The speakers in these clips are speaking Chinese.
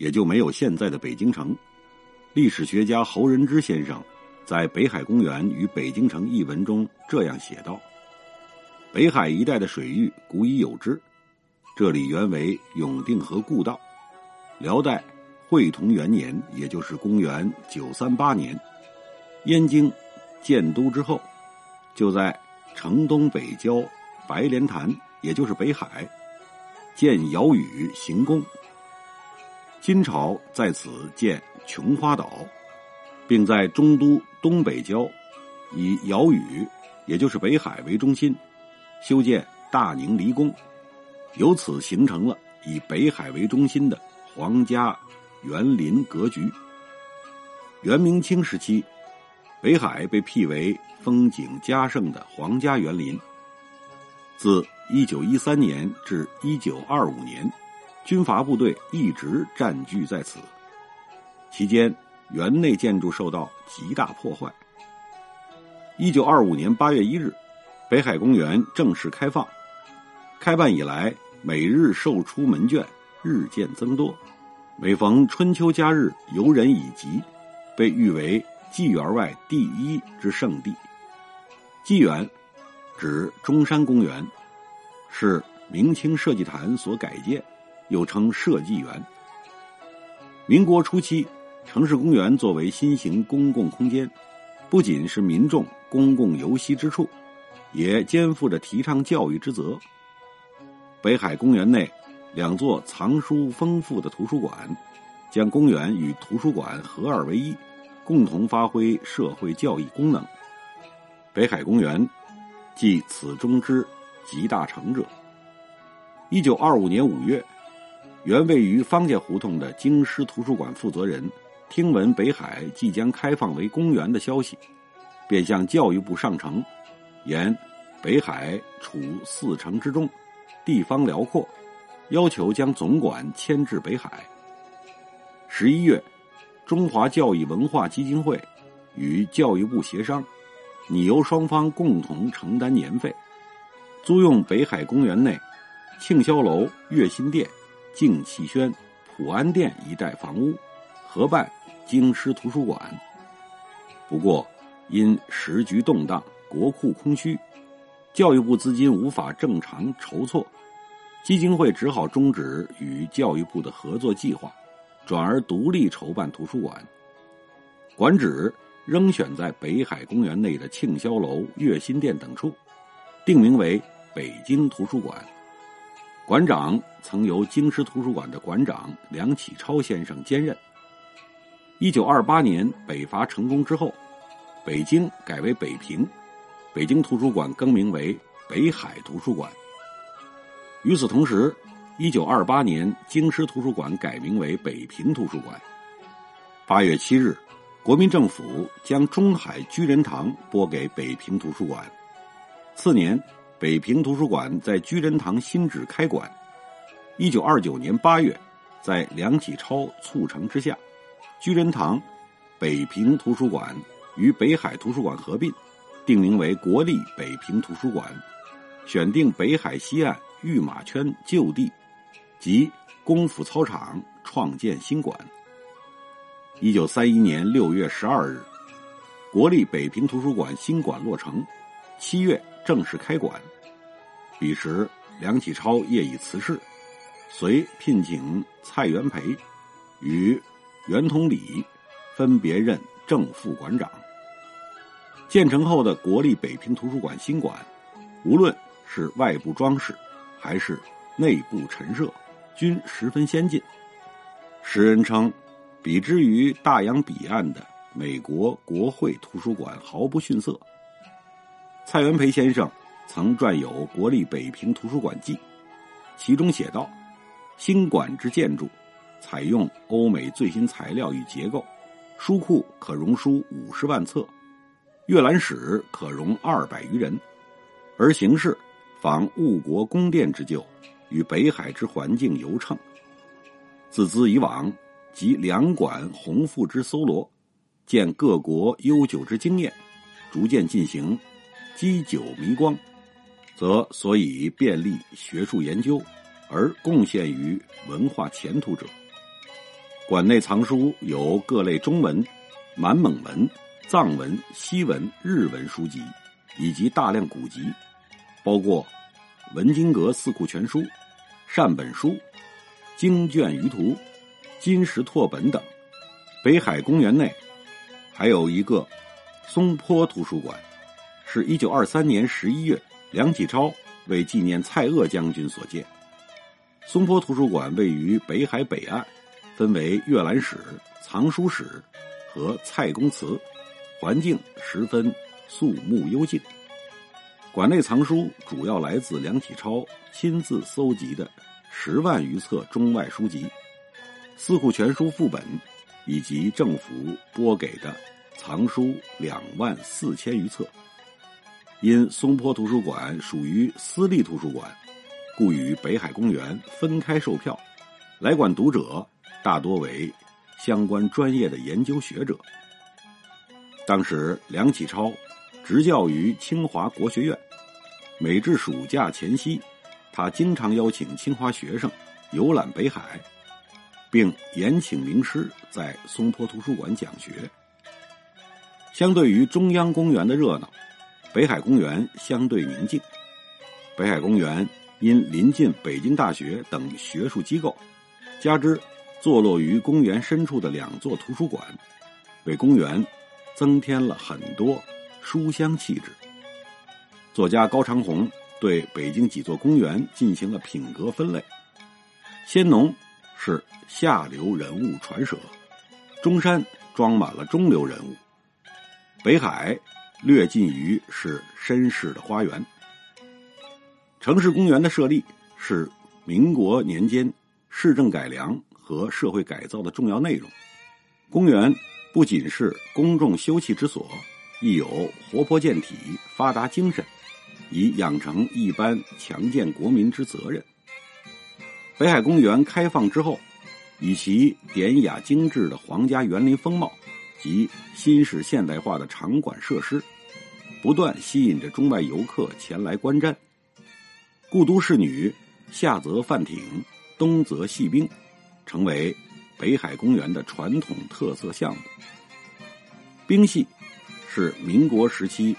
也就没有现在的北京城。历史学家侯仁之先生在《北海公园与北京城》一文中这样写道。北海一带的水域古已有之，这里原为永定河故道。辽代会同元年，也就是公元九三八年，燕京建都之后，就在城东北郊白莲潭，也就是北海，建尧禹行宫。金朝在此建琼花岛，并在中都东北郊以尧禹，也就是北海为中心。修建大宁离宫，由此形成了以北海为中心的皇家园林格局。元明清时期，北海被辟为风景佳胜的皇家园林。自一九一三年至一九二五年，军阀部队一直占据在此，期间园内建筑受到极大破坏。一九二五年八月一日。北海公园正式开放，开办以来，每日售出门券日渐增多。每逢春秋佳日，游人以集，被誉为纪园外第一之圣地。纪园指中山公园，是明清设计坛所改建，又称设计园。民国初期，城市公园作为新型公共空间，不仅是民众公共游息之处。也肩负着提倡教育之责。北海公园内两座藏书丰富的图书馆，将公园与图书馆合二为一，共同发挥社会教育功能。北海公园即此中之集大成者。一九二五年五月，原位于方家胡同的京师图书馆负责人听闻北海即将开放为公园的消息，便向教育部上呈。言北海处四城之中，地方辽阔，要求将总管迁至北海。十一月，中华教育文化基金会与教育部协商，拟由双方共同承担年费，租用北海公园内庆霄楼、月新店、静气轩、普安店一带房屋，合办京师图书馆。不过，因时局动荡。国库空虚，教育部资金无法正常筹措，基金会只好终止与教育部的合作计划，转而独立筹办图书馆。馆址仍选在北海公园内的庆霄楼、月新店等处，定名为北京图书馆。馆长曾由京师图书馆的馆长梁启超先生兼任。一九二八年北伐成功之后，北京改为北平。北京图书馆更名为北海图书馆。与此同时，一九二八年，京师图书馆改名为北平图书馆。八月七日，国民政府将中海居仁堂拨给北平图书馆。次年，北平图书馆在居仁堂新址开馆。一九二九年八月，在梁启超促成之下，居仁堂、北平图书馆与北海图书馆合并。定名为国立北平图书馆，选定北海西岸御马圈旧地及功夫操场，创建新馆。一九三一年六月十二日，国立北平图书馆新馆落成，七月正式开馆。彼时，梁启超业已辞世，遂聘请蔡元培与袁同礼分别任正副馆长。建成后的国立北平图书馆新馆，无论是外部装饰，还是内部陈设，均十分先进。时人称，比之于大洋彼岸的美国国会图书馆毫不逊色。蔡元培先生曾撰有《国立北平图书馆记》，其中写道：“新馆之建筑，采用欧美最新材料与结构，书库可容书五十万册，阅览室可容二百余人，而形式仿误国宫殿之旧，与北海之环境尤称。自兹以往，及两馆宏富之搜罗，见各国悠久之经验，逐渐进行积久弥光，则所以便利学术研究，而贡献于文化前途者。馆内藏书有各类中文、满蒙文、藏文、西文、日文书籍，以及大量古籍，包括文经阁四库全书、善本书。经卷舆图、金石拓本等。北海公园内还有一个松坡图书馆，是一九二三年十一月梁启超为纪念蔡锷将军所建。松坡图书馆位于北海北岸，分为阅览室、藏书室和蔡公祠，环境十分肃穆幽静。馆内藏书主要来自梁启超亲自搜集的。十万余册中外书籍，《四库全书》副本，以及政府拨给的藏书两万四千余册。因松坡图书馆属于私立图书馆，故与北海公园分开售票。来馆读者大多为相关专业的研究学者。当时梁启超执教于清华国学院，每至暑假前夕。他经常邀请清华学生游览北海，并延请名师在松坡图书馆讲学。相对于中央公园的热闹，北海公园相对宁静。北海公园因临近北京大学等学术机构，加之坐落于公园深处的两座图书馆，为公园增添了很多书香气质。作家高长宏。对北京几座公园进行了品格分类，先农是下流人物传舍，中山装满了中流人物，北海略近于是绅士的花园。城市公园的设立是民国年间市政改良和社会改造的重要内容。公园不仅是公众休憩之所，亦有活泼健体、发达精神。以养成一般强健国民之责任。北海公园开放之后，以其典雅精致的皇家园林风貌及新式现代化的场馆设施，不断吸引着中外游客前来观战。故都仕女夏则泛艇，冬则戏冰，成为北海公园的传统特色项目。冰戏是民国时期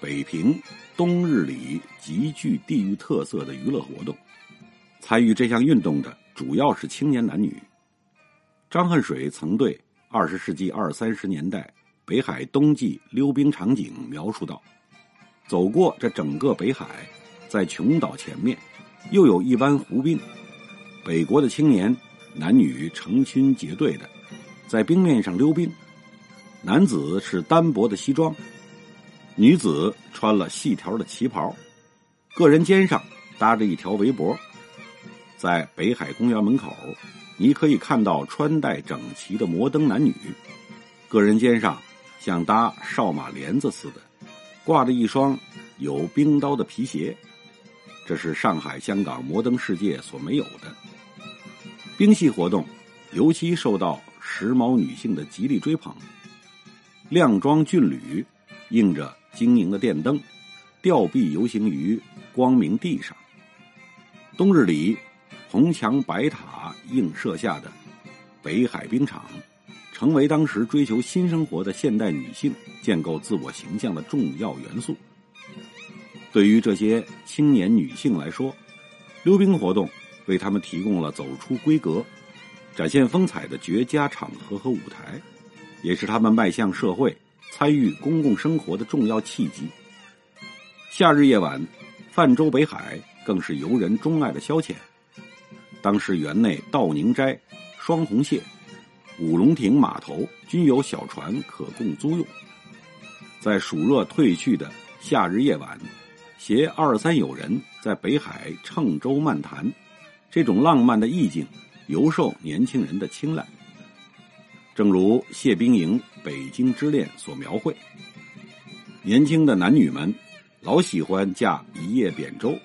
北平。冬日里极具地域特色的娱乐活动，参与这项运动的主要是青年男女。张恨水曾对二十世纪二三十年代北海冬季溜冰场景描述道：“走过这整个北海，在琼岛前面，又有一湾湖滨。北国的青年男女成群结队的，在冰面上溜冰。男子是单薄的西装。”女子穿了细条的旗袍，个人肩上搭着一条围脖，在北海公园门口，你可以看到穿戴整齐的摩登男女，个人肩上像搭哨马帘子似的，挂着一双有冰刀的皮鞋，这是上海、香港摩登世界所没有的。冰戏活动尤其受到时髦女性的极力追捧，靓装俊侣映着。晶莹的电灯，吊臂游行于光明地上。冬日里，红墙白塔映射下的北海冰场，成为当时追求新生活的现代女性建构自我形象的重要元素。对于这些青年女性来说，溜冰活动为她们提供了走出闺阁、展现风采的绝佳场合和舞台，也是她们迈向社会。参与公共生活的重要契机。夏日夜晚，泛舟北海更是游人钟爱的消遣。当时园内道宁斋、双红榭、五龙亭码头均有小船可供租用。在暑热退去的夏日夜晚，携二三友人在北海乘舟漫谈，这种浪漫的意境尤受年轻人的青睐。正如谢冰莹《北京之恋》所描绘，年轻的男女们老喜欢驾一叶扁舟，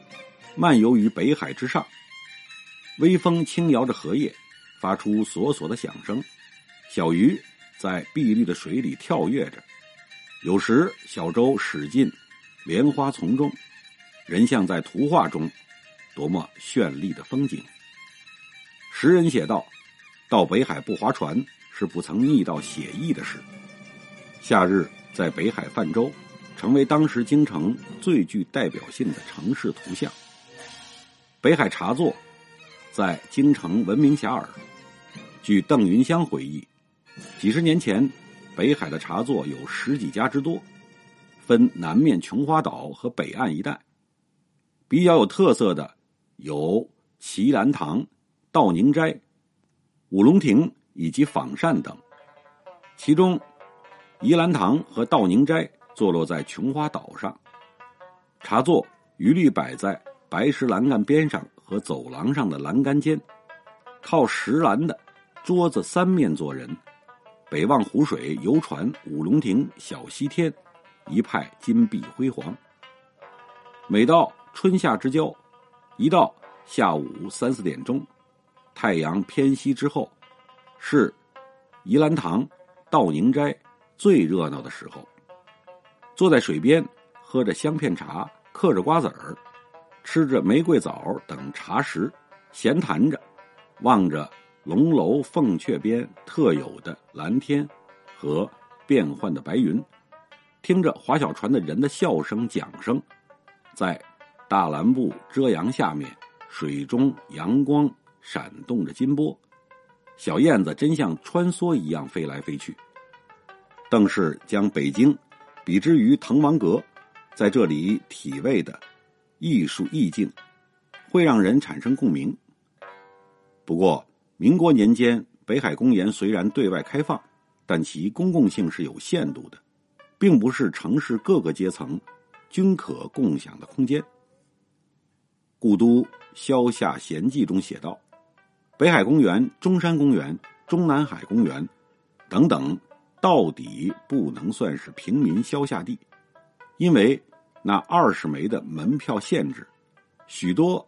漫游于北海之上。微风轻摇着荷叶，发出索索的响声。小鱼在碧绿的水里跳跃着，有时小舟驶进莲花丛中，人像在图画中，多么绚丽的风景！诗人写道：“到北海不划船。”是不曾觅到写意的事。夏日在北海泛舟，成为当时京城最具代表性的城市图像。北海茶座在京城闻名遐迩。据邓云香回忆，几十年前，北海的茶座有十几家之多，分南面琼花岛和北岸一带。比较有特色的有祁兰堂、道宁斋、五龙亭。以及仿膳等，其中宜兰堂和道宁斋坐落在琼花岛上，茶座一律摆在白石栏杆边上和走廊上的栏杆间，靠石栏的桌子三面坐人，北望湖水、游船、五龙亭、小西天，一派金碧辉煌。每到春夏之交，一到下午三四点钟，太阳偏西之后。是宜兰堂、道宁斋最热闹的时候。坐在水边，喝着香片茶，嗑着瓜子儿，吃着玫瑰枣等茶食，闲谈着，望着龙楼凤阙边特有的蓝天和变幻的白云，听着划小船的人的笑声、桨声，在大蓝布遮阳下面，水中阳光闪动着金波。小燕子真像穿梭一样飞来飞去。邓氏将北京比之于滕王阁，在这里体味的艺术意境，会让人产生共鸣。不过，民国年间北海公园虽然对外开放，但其公共性是有限度的，并不是城市各个阶层均可共享的空间。故都萧夏闲记中写道。北海公园、中山公园、中南海公园等等，到底不能算是平民消夏地，因为那二十枚的门票限制，许多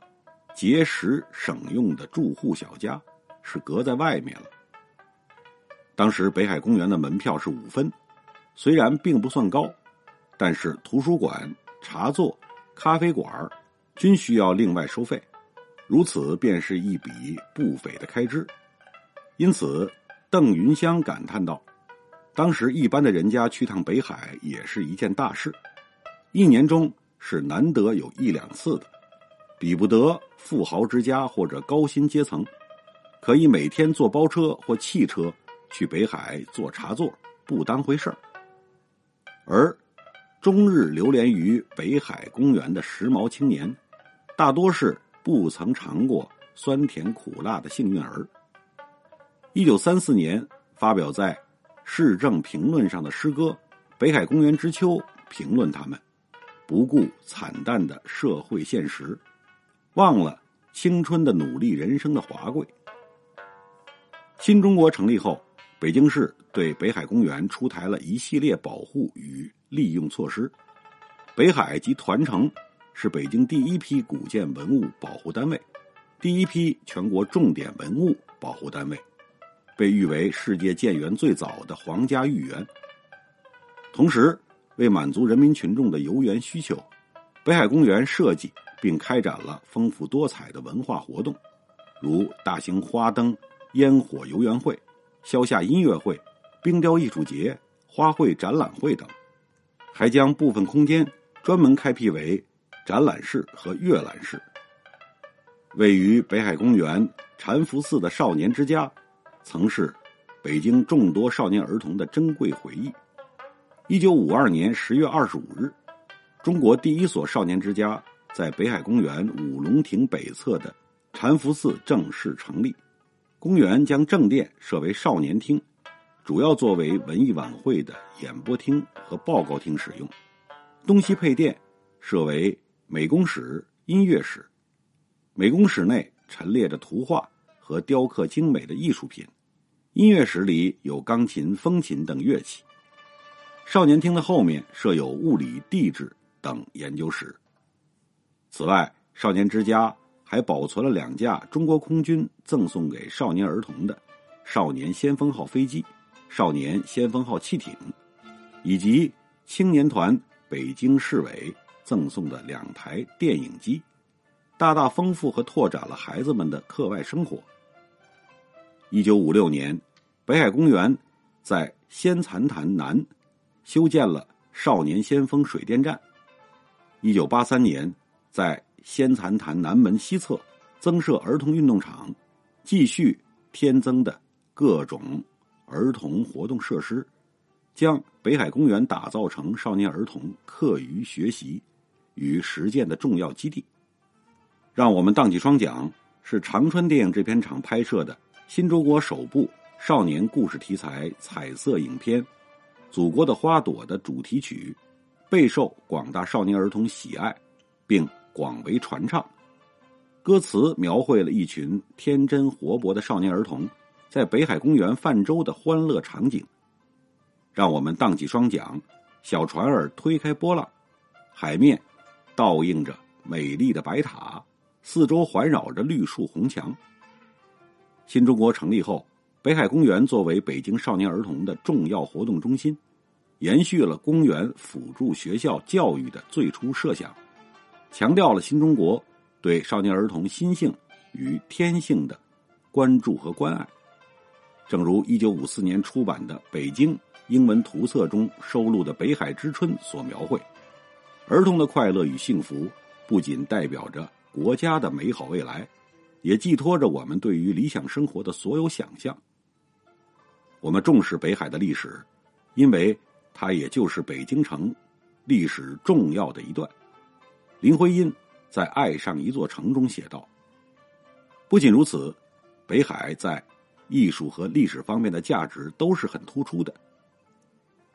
节食省用的住户小家是隔在外面了。当时北海公园的门票是五分，虽然并不算高，但是图书馆、茶座、咖啡馆均需要另外收费。如此便是一笔不菲的开支，因此邓云香感叹道：“当时一般的人家去趟北海也是一件大事，一年中是难得有一两次的，比不得富豪之家或者高薪阶层，可以每天坐包车或汽车去北海坐茶座，不当回事儿。而终日流连于北海公园的时髦青年，大多是。”不曾尝过酸甜苦辣的幸运儿。一九三四年发表在《市政评论》上的诗歌《北海公园之秋》，评论他们不顾惨淡的社会现实，忘了青春的努力人生的华贵。新中国成立后，北京市对北海公园出台了一系列保护与利用措施，北海及团城。是北京第一批古建文物保护单位，第一批全国重点文物保护单位，被誉为世界建园最早的皇家御园。同时，为满足人民群众的游园需求，北海公园设计并开展了丰富多彩的文化活动，如大型花灯、烟火游园会、消夏音乐会、冰雕艺术节、花卉展览会等，还将部分空间专门开辟为。展览室和阅览室，位于北海公园禅福寺的少年之家，曾是北京众多少年儿童的珍贵回忆。一九五二年十月二十五日，中国第一所少年之家在北海公园五龙亭北侧的禅福寺正式成立。公园将正殿设为少年厅，主要作为文艺晚会的演播厅和报告厅使用。东西配殿设为。美工室、音乐室，美工室内陈列着图画、和雕刻精美的艺术品。音乐室里有钢琴、风琴等乐器。少年厅的后面设有物理、地质等研究室。此外，少年之家还保存了两架中国空军赠送给少年儿童的“少年先锋号”飞机、“少年先锋号”汽艇，以及青年团北京市委赠送的两台电影机，大大丰富和拓展了孩子们的课外生活。一九五六年，北海公园在仙蚕潭南修建了少年先锋水电站。一九八三年，在仙蚕潭南门西侧增设儿童运动场，继续添增的各种儿童活动设施，将北海公园打造成少年儿童课余学习与实践的重要基地。让我们荡起双桨，是长春电影制片厂拍摄的。新中国首部少年故事题材彩色影片《祖国的花朵》的主题曲，备受广大少年儿童喜爱，并广为传唱。歌词描绘了一群天真活泼的少年儿童在北海公园泛舟的欢乐场景。让我们荡起双桨，小船儿推开波浪，海面倒映着美丽的白塔，四周环绕着绿树红墙。新中国成立后，北海公园作为北京少年儿童的重要活动中心，延续了公园辅助学校教育的最初设想，强调了新中国对少年儿童心性与天性的关注和关爱。正如1954年出版的《北京英文图册》中收录的《北海之春》所描绘，儿童的快乐与幸福不仅代表着国家的美好未来。也寄托着我们对于理想生活的所有想象。我们重视北海的历史，因为它也就是北京城历史重要的一段。林徽因在《爱上一座城》中写道：“不仅如此，北海在艺术和历史方面的价值都是很突出的。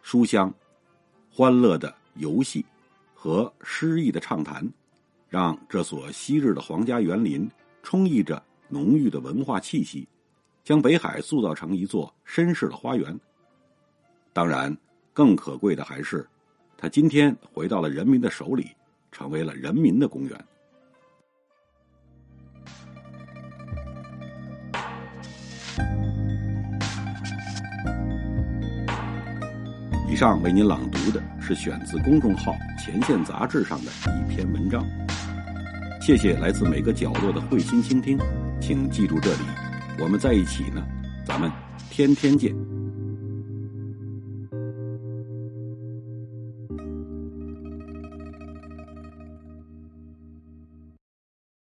书香、欢乐的游戏和诗意的畅谈，让这所昔日的皇家园林。”充溢着浓郁的文化气息，将北海塑造成一座绅士的花园。当然，更可贵的还是，它今天回到了人民的手里，成为了人民的公园。以上为您朗读的是选自公众号“前线杂志”上的一篇文章。谢谢来自每个角落的慧心倾听，请记住这里，我们在一起呢，咱们天天见。